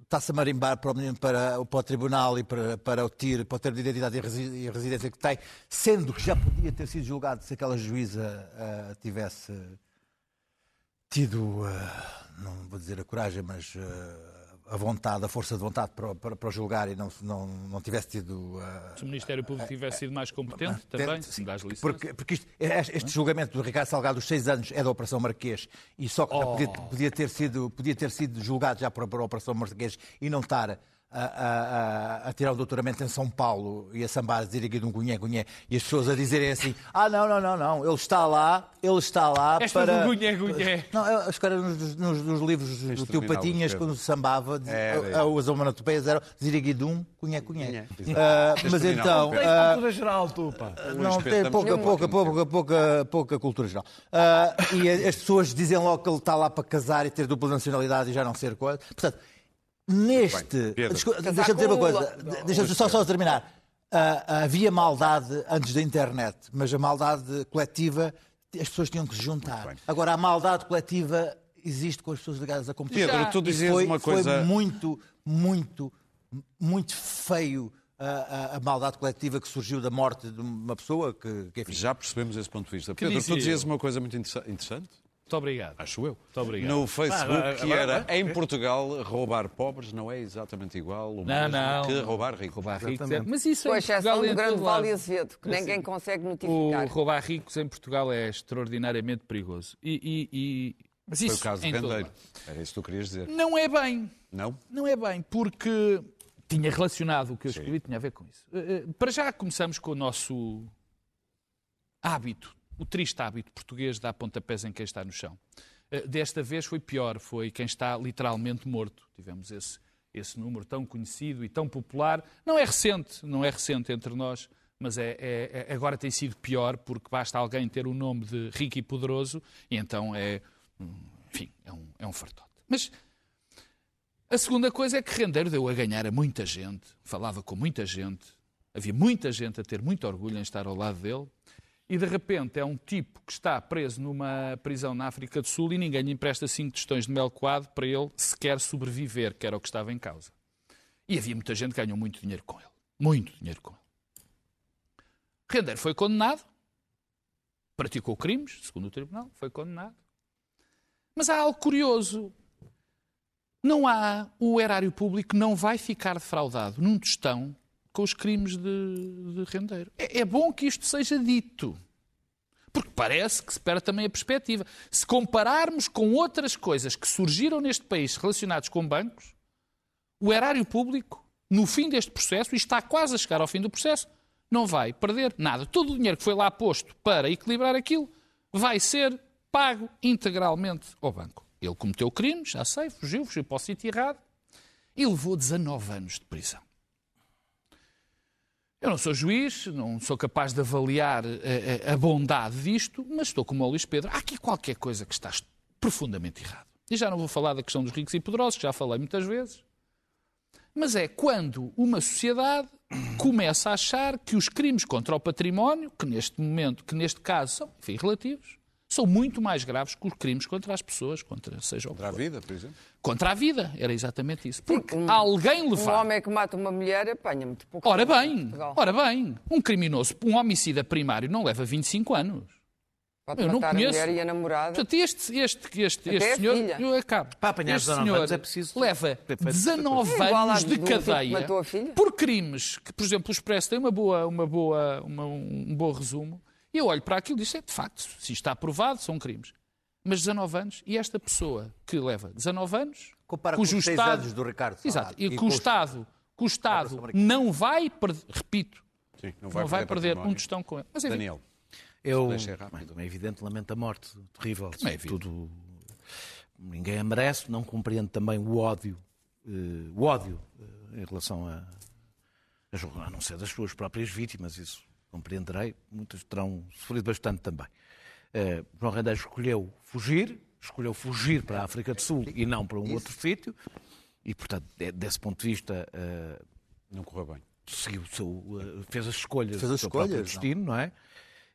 Está-se a marimbar para o, para, o- para o tribunal e para, para o TIR, para o termo de identidade e resi- residência que tem, sendo que já podia ter sido julgado se aquela juíza tivesse tido, não vou dizer a coragem, mas a vontade, a força de vontade para, para, para julgar e não, não, não tivesse tido. ah, Se o Ministério Público tivesse sido mais competente, também, me dás licença. Porque, porque isto- este, este julgamento do Ricardo Salgado dos seis anos é da Operação Marquês e só que podia, podia ter sido, podia ter sido julgado já por, por Operação Marquês e não estar a, a- a- tirar o doutoramento em São Paulo e a sambar, a dizer aqui de um cunhé, cunhé, e as pessoas a dizerem assim: ah, não, não, não, não, ele está lá, ele está lá Esta para. gunhé, gunhé. Não, eu- acho que era nos, nos- nos livros do teu Patinhas, quando sambava, diz- Era, a- a- as onomatopeias eram Ziriguidum, cunhé, cunhé. Cunhé, Ah, mas então. Ah, Cultura geral, tu, pá. não, tem pouca, no pouca, pouca, pouca, pouca cultura geral. Ah, e as pessoas dizem logo que ele está lá para casar e ter dupla nacionalidade e já não ser coisa. Portanto, neste. Deixa-me dizer uma coisa. Deixa-me só, só terminar. Ah, havia maldade antes da internet, mas a maldade coletiva, as pessoas tinham que se juntar. Agora, a maldade coletiva existe com as pessoas ligadas à competição. Pedro, tu dizias foi, uma coisa- Foi muito, muito, muito feio a, a- a maldade coletiva que surgiu da morte de uma pessoa que, que enfim, Já percebemos esse ponto de vista. Pedro, tu dizia dizias eu? uma coisa muito interessa- interessante, Muito obrigado. acho eu. Muito obrigado. No Facebook, agora- que agora- era em Portugal, roubar pobres não é exatamente igual o Não, mesmo não. que roubar ricos. Roubar ricos é... Exatamente. Mas isso Com em exceção Portugal do grande. Vale Azevedo, que ninguém consegue O notificar. roubar ricos em Portugal é extraordinariamente perigoso. E, e- e- Mas Foi isso o caso de lado. Era isso que tu querias dizer. Não é bem. Não? Não é bem, porque tinha relacionado o que eu escrevi, tinha a ver com isso. Eh, eh, Para já começamos com o nosso hábito, o triste hábito português de dar pontapés em quem está no chão. Eh, Desta vez foi pior, foi quem está literalmente morto. Tivemos esse, esse número tão conhecido e tão popular. Não é recente, não é recente entre nós, mas é, é- é- agora tem sido pior porque basta alguém ter o nome de rico e poderoso e então é, enfim, é um, é um fartote. Mas a segunda coisa é que Rendeiro deu a ganhar a muita gente, falava com muita gente, havia muita gente a ter muito orgulho em estar ao lado dele, e de repente é um tipo que está preso numa prisão na África do Sul e ninguém lhe empresta cinco tostões de mel coado para ele sequer sobreviver, que era o que estava em causa. E havia muita gente que ganhou muito dinheiro com ele. Muito dinheiro com ele. Rendeiro foi condenado, praticou crimes, segundo o tribunal, foi condenado. Mas há algo curioso. Não há, o erário público não vai ficar defraudado num tostão com os crimes de, de rendeiro. É, é bom que isto seja dito. Porque parece que se perde também a perspectiva. Se compararmos com outras coisas que surgiram neste país relacionadas com bancos, o erário público, no fim deste processo, e está quase a chegar ao fim do processo, não vai perder nada. Todo o dinheiro que foi lá posto para equilibrar aquilo vai ser pago integralmente ao banco. Ele cometeu crimes, já sei, fugiu, fugiu para o sítio errado e levou 19 anos de prisão. Eu não sou juiz, não sou capaz de avaliar a, a, a bondade disto, mas estou como o Luís Pedro. Há aqui qualquer coisa que está profundamente errado. E já não vou falar da questão dos ricos e poderosos, que já falei muitas vezes. Mas é quando uma sociedade começa a achar que os crimes contra o património, que neste momento, que neste caso são, enfim, relativos, são muito mais graves que os crimes contra as pessoas, contra seja Contra a vida, por exemplo. Contra a vida, era exatamente isso. Porque um, alguém levar. Um homem que mata uma mulher apanha muito pouco. Ora bem, ora bem, um criminoso, um homicida primário não leva 25 anos. Pode eu não conheço. a mulher e a namorada. Portanto, este, este, este, este senhor, eu acabo. Para apanhar este 19 senhor anos é preciso leva 19 é anos de tipo cadeia matou a filha? por crimes que, por exemplo, o Expresso tem uma boa, uma boa, uma, um bom resumo. E eu olho para aquilo e digo, é, de facto, se isto está aprovado, são crimes. Mas 19 anos, e esta pessoa que leva 19 anos, Compara cujo com os seis Estado, anos do Ricardo Exato, e E que com o Estado, que o Estado não vai perder, repito, Sim, não vai, perder um património. tostão com ele. Mas enfim, Daniel, Eu, é evidente, lamento a morte terrível. É evidente. Tudo, ninguém a merece. Não compreendo também o ódio, eh, o ódio eh, em relação a, a, a não ser das suas próprias vítimas. Isso compreenderei. Muitas terão sofrido bastante também. Eh, João Rendeiro escolheu fugir, escolheu fugir para a África do Sul e não para um outro sítio. E, portanto, de- desse ponto de vista, eh, não correu bem. seguiu o seu, eh, fez as escolhas Fez do as seu próprio escolhas, não? destino, não é?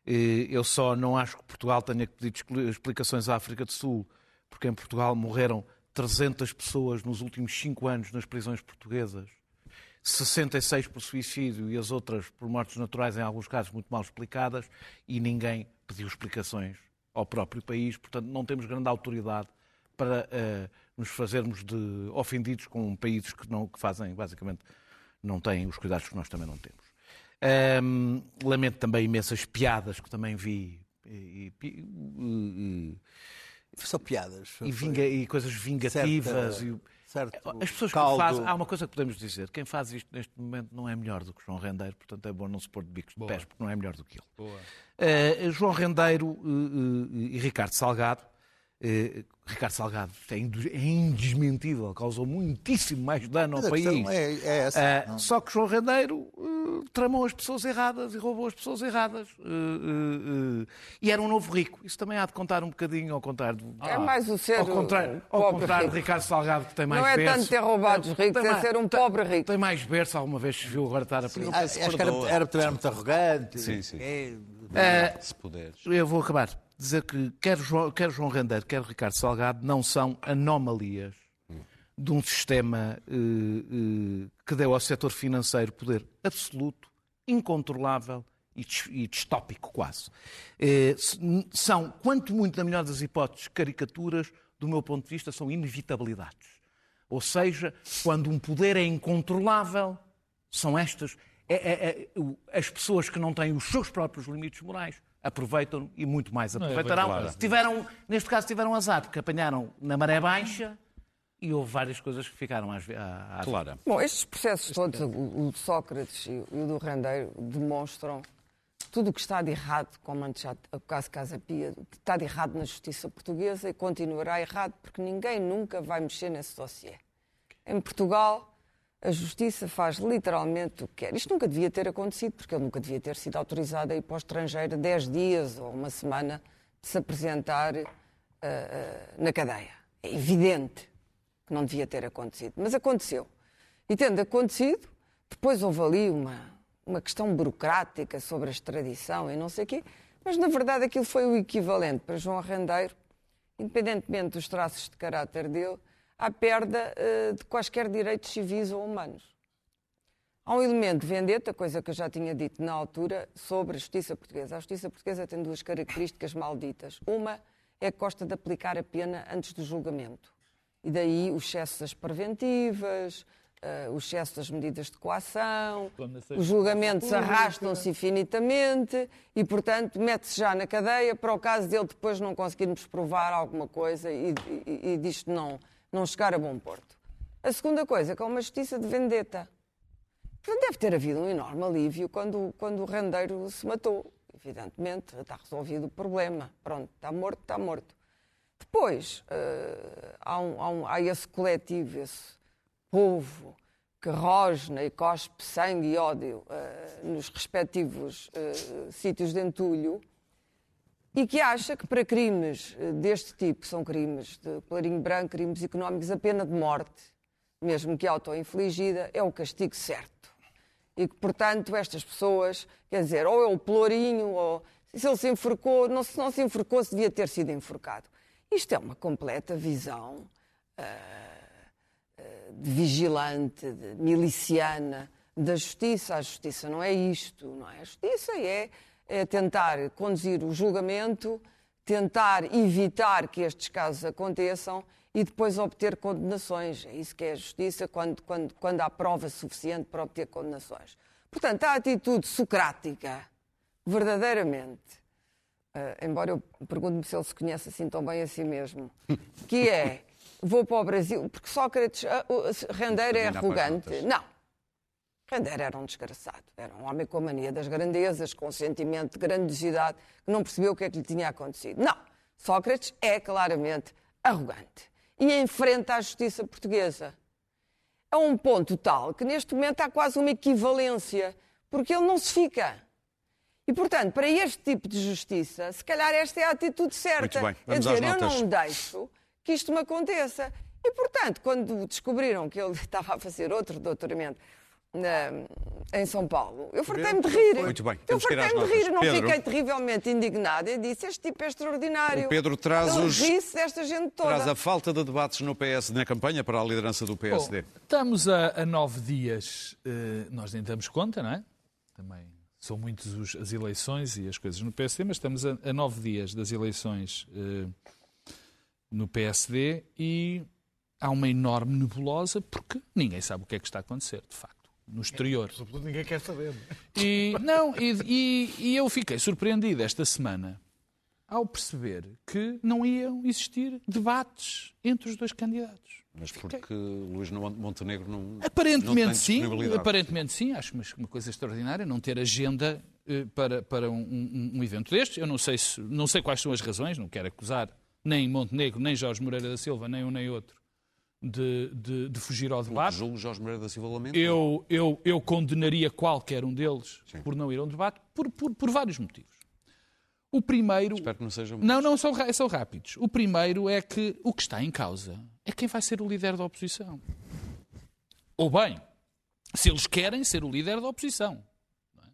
Eh, Eu só não acho que Portugal tenha que pedir expli- explicações à África do Sul, porque em Portugal morreram 300 pessoas nos últimos 5 anos nas prisões portuguesas, 66 por suicídio e as outras por mortes naturais, em alguns casos muito mal explicadas, e ninguém pediu explicações ao próprio país. Portanto, não temos grande autoridade para eh, nos fazermos de ofendidos com países que, não, que fazem, basicamente, não têm os cuidados que nós também não temos. Ahm, lamento também imensas piadas que também vi e, e- e- São piadas. e vinga- e coisas vingativas. E- certo as pessoas que caldo. fazem. Há uma coisa que podemos dizer: quem faz isto neste momento não é melhor do que João Rendeiro, portanto é bom não se pôr de bicos de pés, porque não é melhor do que ele. Eh, João Rendeiro eh, eh, e Ricardo Salgado. Eh, Ricardo Salgado é é indesmentível, causou muitíssimo mais dano ao Mas a questão país. é, é essa. Ah, não? só que João Rendeiro eh, tramou as pessoas erradas e roubou as pessoas erradas. Eh, e era um novo rico. Isso também há de contar um bocadinho ao contrário. do- É mais o ser ao contrário, o ao contrário de. Ricardo Salgado, que tem mais Não é berço. tanto ter roubado os ricos, Tem é mais- ser um pobre rico. Tem mais berço, alguma vez se viu agora estar a Ah, acho que era, era, também era muito arrogante. Sim, sim. É, Se puderes. Eu vou acabar. Dizer que quer João, quer João quer Ricardo Salgado não são anomalias de um sistema eh, eh, que deu ao setor financeiro poder absoluto, incontrolável e, e distópico quase. Eh, são, quanto muito, na melhor das hipóteses, caricaturas, do meu ponto de vista, são inevitabilidades. Ou seja, quando um poder é incontrolável, são estas. é- é- é- as pessoas que não têm os seus próprios limites morais aproveitam e muito mais aproveitarão. claro. Tiveram, neste caso, tiveram azar, porque apanharam na maré baixa e houve várias coisas que ficaram às, ve- à, à Clara. Bom, estes processos todos, o, o de Sócrates e o do Rendeiro, demonstram tudo o que está de errado, como antes já o caso Casa Pia, que está de errado na justiça portuguesa e continuará errado, porque ninguém nunca vai mexer nesse dossiê. Em Portugal, a justiça faz literalmente o que quer. Isto nunca devia ter acontecido, porque ele nunca devia ter sido autorizado a ir para o estrangeiro 10 dias ou uma semana de se apresentar ah, ah, na cadeia. É evidente que não devia ter acontecido, mas aconteceu. E tendo acontecido, depois houve ali uma, uma questão burocrática sobre a extradição e não sei o quê, mas na verdade aquilo foi o equivalente para João Rendeiro, independentemente dos traços de caráter dele, à perda eh, de quaisquer direitos civis ou humanos. Há um elemento de vendetta, coisa que eu já tinha dito na altura, sobre a justiça portuguesa. A justiça portuguesa tem duas características malditas. Uma é que gosta de aplicar a pena antes do julgamento. E daí o excesso das preventivas, uh, o excesso das medidas de coação, os julgamentos arrastam-se infinitamente e, portanto, mete-se já na cadeia para o caso dele depois não conseguirmos provar alguma coisa e, e, e disto não, não chegar a bom porto. A segunda coisa é que é uma justiça de vendetta. Deve ter havido um enorme alívio quando, quando o rendeiro se matou. Evidentemente, está resolvido o problema. Pronto, está morto, está morto. Depois, uh, há, um, há, um, há, esse coletivo, esse povo que rosna e cospe sangue e ódio uh, nos respectivos uh, sítios de entulho e que acha que para crimes deste tipo, são crimes de clarinho branco, crimes económicos, a pena de morte, mesmo que auto-infligida, é o castigo certo e que, portanto, estas pessoas, quer dizer, ou é o pelourinho, ou se ele se enforcou, não, se não se enforcou, se devia ter sido enforcado. Isto é uma completa visão uh, de vigilante, de miliciana da justiça. A justiça não é isto, não é? A justiça é, é tentar conduzir o julgamento, tentar evitar que estes casos aconteçam e depois obter condenações. É isso que é a justiça, quando, quando, quando há prova suficiente para obter condenações. Portanto, a atitude socrática, verdadeiramente, uh, embora eu pergunte-me se ele se conhece assim tão bem a si mesmo, que é, vou para o Brasil, porque Sócrates, uh, Rendeiro é arrogante. Não. Rendeiro era um desgraçado, era um homem com a mania das grandezas, com um sentimento de grandiosidade, que não percebeu o que é que lhe tinha acontecido. Não, Sócrates é claramente arrogante e enfrenta a justiça portuguesa. A um ponto tal que neste momento há quase uma equivalência, porque ele não se fica. E, portanto, para este tipo de justiça, se calhar esta é a atitude certa. Muito bem. Vamos é dizer, eu não deixo que isto me aconteça. E, portanto, quando descobriram que ele estava a fazer outro doutoramento na, em São Paulo. Eu fartei-me de rir. Muito bem, eu fartei-me de rir, não Pedro. fiquei terrivelmente indignada. Eu disse: este tipo é extraordinário. O Pedro traz Ele os. ri-se desta gente toda. Traz a falta de debates no PS na campanha para a liderança do PSD. Bom, estamos a, a nove dias, eh, nós nem damos conta, não é? Também são muitas as eleições e as coisas no PSD, mas estamos a, a nove dias das eleições eh, no PSD e há uma enorme nebulosa porque ninguém sabe o que é que está a acontecer, de facto no exterior. É, sobretudo ninguém quer saber. E, não, e, e, e, eu fiquei surpreendido esta semana ao perceber que não iam existir debates entre os dois candidatos. Mas porque fiquei. Luís Montenegro não. Aparentemente não sim, aparentemente sim, acho uma coisa extraordinária não ter agenda eh, para, para um, um, um, evento destes. Eu não sei, se, não sei quais são as razões, não quero acusar nem Montenegro, nem Jorge Moreira da Silva, nem um nem outro de, de, de fugir ao debate. Julgo Jorge Moreira da Silva. Eu, eu, eu condenaria qualquer um deles Sim. por não ir ao debate, por, por, por vários motivos. O primeiro. Espero que não sejam. Não, não, são, são rápidos. O primeiro é que o que está em causa é quem vai ser o líder da oposição. Ou bem, se eles querem ser o líder da oposição. Não é?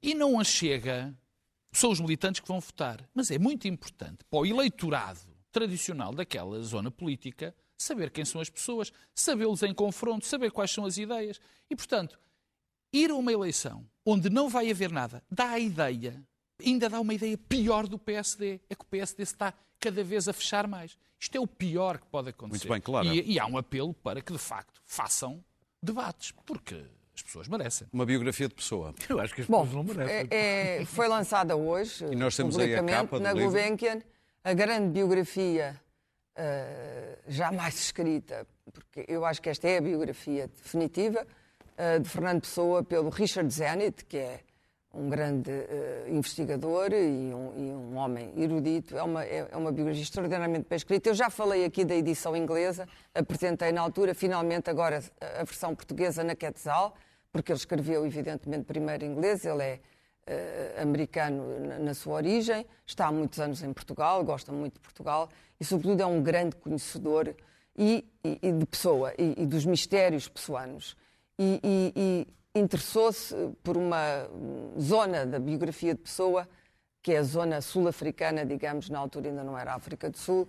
E não as chega. São os militantes que vão votar. Mas é muito importante para o eleitorado tradicional daquela zona política saber quem são as pessoas, sabê-los em confronto, saber quais são as ideias. E, portanto, ir a uma eleição onde não vai haver nada, dá a ideia, ainda dá uma ideia pior do PSD. É que o PSD está cada vez a fechar mais. Isto é o pior que pode acontecer. Muito bem, claro. E, e há um apelo para que, de facto, façam debates, porque as pessoas merecem. Uma biografia de pessoa. Eu acho que as Bom, pessoas não merecem. É, é, foi lançada hoje, e nós temos aí a capa na Gulbenkian, a grande biografia uh, jamais escrita, porque eu acho que esta é a biografia definitiva, uh, de Fernando Pessoa pelo Richard Zenit, que é um grande uh, investigador e um, e um, homem erudito. É uma, é, é uma biografia extraordinariamente bem escrita. Eu já falei aqui da edição inglesa, apresentei na altura, finalmente agora a versão portuguesa na Quetzal, porque ele escreveu, evidentemente, primeiro em inglês, ele é americano na, na, sua origem, está há muitos anos em Portugal, gosta muito de Portugal e, sobretudo, é um grande conhecedor e, e, e de pessoa e, e, dos mistérios pessoanos. E, interessou-se por uma zona da biografia de Pessoa, que é a zona sul-africana, digamos, na altura ainda não era África do Sul,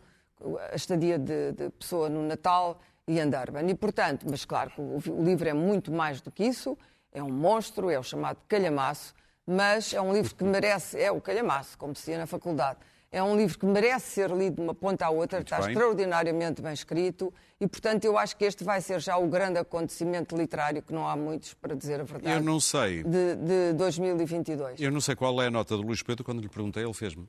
a estadia de, de Pessoa no Natal e Underban. E, portanto, mas claro, o, o livro é muito mais do que isso, é um monstro, é o chamado calhamaço, mas é um livro que merece, é o calhamaço, como se dizia na faculdade, é um livro que merece ser lido de uma ponta à outra, está bem. extraordinariamente bem escrito e, portanto, eu acho que este vai ser já o grande acontecimento literário, que não há muitos, para dizer a verdade, Eu não sei. de, de 2022. Eu não sei qual é a nota do Luís Pedro, quando lhe perguntei, ele fez-me.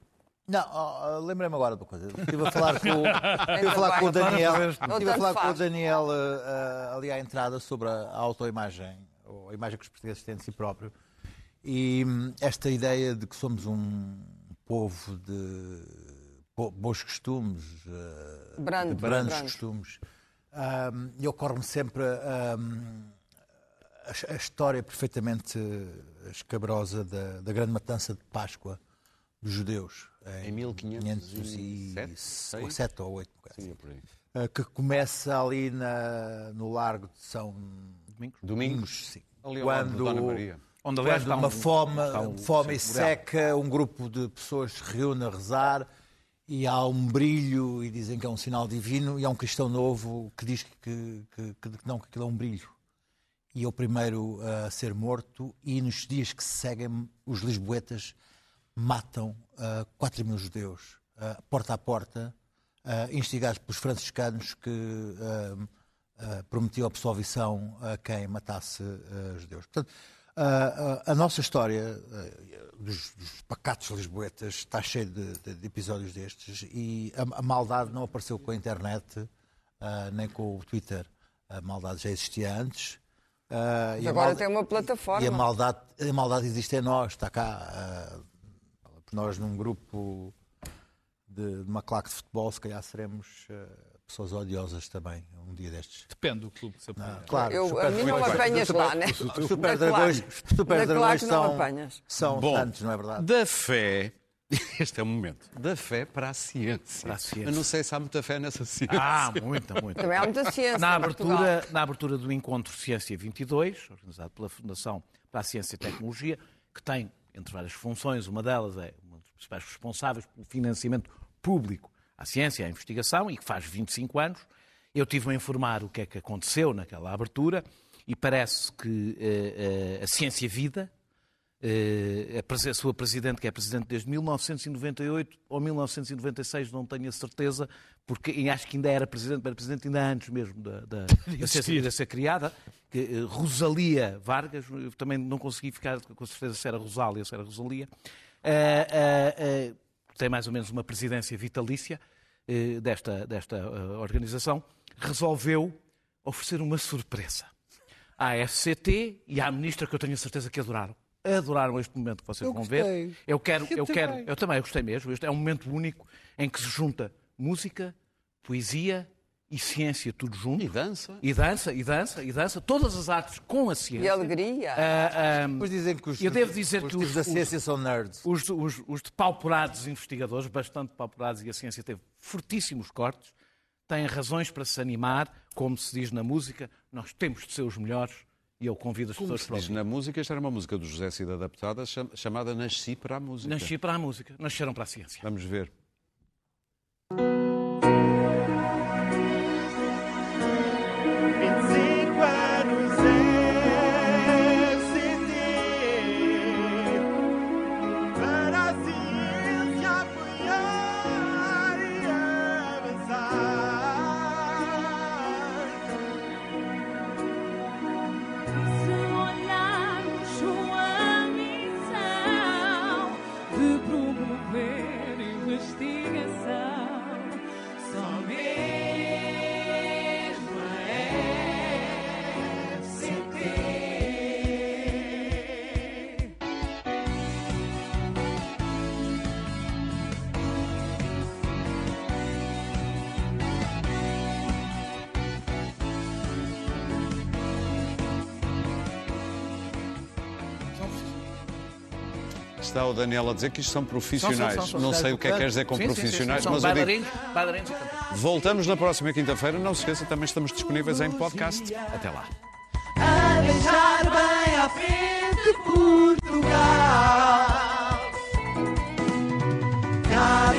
Não, ó, lembrei-me agora de uma coisa. Estive a falar com, estive a falar com o Daniel, estive a falar com o. Daniel eh, eh, ali à entrada sobre a, a autoimagem, ou a imagem que os portugueses têm de si próprio. E hum, esta ideia de que somos um povo de bo- bons costumes, eh, Brando, de brandos brando. costumes, hum, e ocorre-me sempre hum, a, a história perfeitamente escabrosa da, da grande matança de Páscoa dos judeus. Em 1507, 1507 ou 8, Sim, é eh, que começa ali na- no Largo de São Domingos. Domingos. sim. Ali ao lado de Quando, Dona Maria. Onde, aliás, quando uma um- fome, um- fome e seca, um grupo de pessoas se reúne a rezar e há um brilho e dizem que é um sinal divino e há um cristão novo que diz que, que- que- que não, que aquilo é um brilho. E é o primeiro a ser morto e nos dias que se seguem os lisboetas matam ah, 4 mil judeus, ah, porta a porta, ah, instigados pelos franciscanos que ah, prometiam absolvição a quem matasse judeus. Portanto, ah, ah, a nossa história ah, dos, dos pacatos lisboetas está cheia de, de- de episódios destes e a, a maldade não apareceu com a internet ah, nem com o Twitter. A maldade já existia antes. e a agora malda- tem uma plataforma. E a maldade, a maldade existe em nós, está cá. ah, nós, num grupo de, de uma claque de futebol, se calhar seremos ah, pessoas odiosas também, um dia destes. Depende do clube que se apoia. Ah, claro, Eu, super- a mim não me apanhas lá, né? Super Na dragões, super dragões não são, são Bom, tantos, não é verdade? Da fé, este é o momento, da fé para a ciência. Para a ciência. Eu não sei se há muita fé nessa ciência. Ah, muita, muita. Também há muita ciência. Na abertura, na abertura do encontro Ciência 22, organizado pela Fundação para a Ciência e Tecnologia, que tem, entre várias funções, uma delas é uma dos principais responsáveis pelo financiamento público à ciência à investigação, e que faz 25 anos, eu tive a informar o que é que aconteceu naquela abertura, e parece que eh, eh, a Ciência Vida, eh, a sua presidente, que é presidente desde 1998 ou 1996, não tenho a certeza, porque acho que ainda era presidente, era presidente ainda antes mesmo da, da, da ser, de ser criada, que, eh, Rosalia Vargas, eu também não consegui ficar com certeza se era Rosália ou se era Rosalia, tem mais ou menos uma presidência vitalícia eh, desta, desta eh, organização, resolveu oferecer uma surpresa à FCT e à ministra que eu tenho a certeza que adoraram. Adoraram este momento que vocês Eu vão gostei. ver. Eu quero, eu, Eu quero, também. eu também eu gostei mesmo. Este é um momento único em que se junta música, poesia e ciência tudo junto. E dança. E dança, e dança, e dança, todas as artes com a ciência. E alegria. Ah, ah, Depois dizem que os, Eu devo dizer os que os- da os- ciência são nerds. os, os, os depauperados investigadores, bastante depauperados, e a ciência teve fortíssimos cortes, têm razões para se animar, como se diz na música, nós temos de ser os melhores, e eu convido as Como pessoas se para diz ouvir. na música, esta era uma música do José Cida Adaptada cham- chamada Nasci para a Música. Nasci para a música, nasceram para a ciência. Vamos ver. Está o Daniel a dizer que isto são profissionais. São, são, são, não são. sei o que é que quer dizer com Sim, sim, sim, profissionais, São mas eu digo. bailarinos. Voltamos na próxima quinta-feira. Não se esqueça, também estamos disponíveis em podcast. Até lá. a deixar bem à frente Portugal. Cá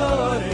pecadores.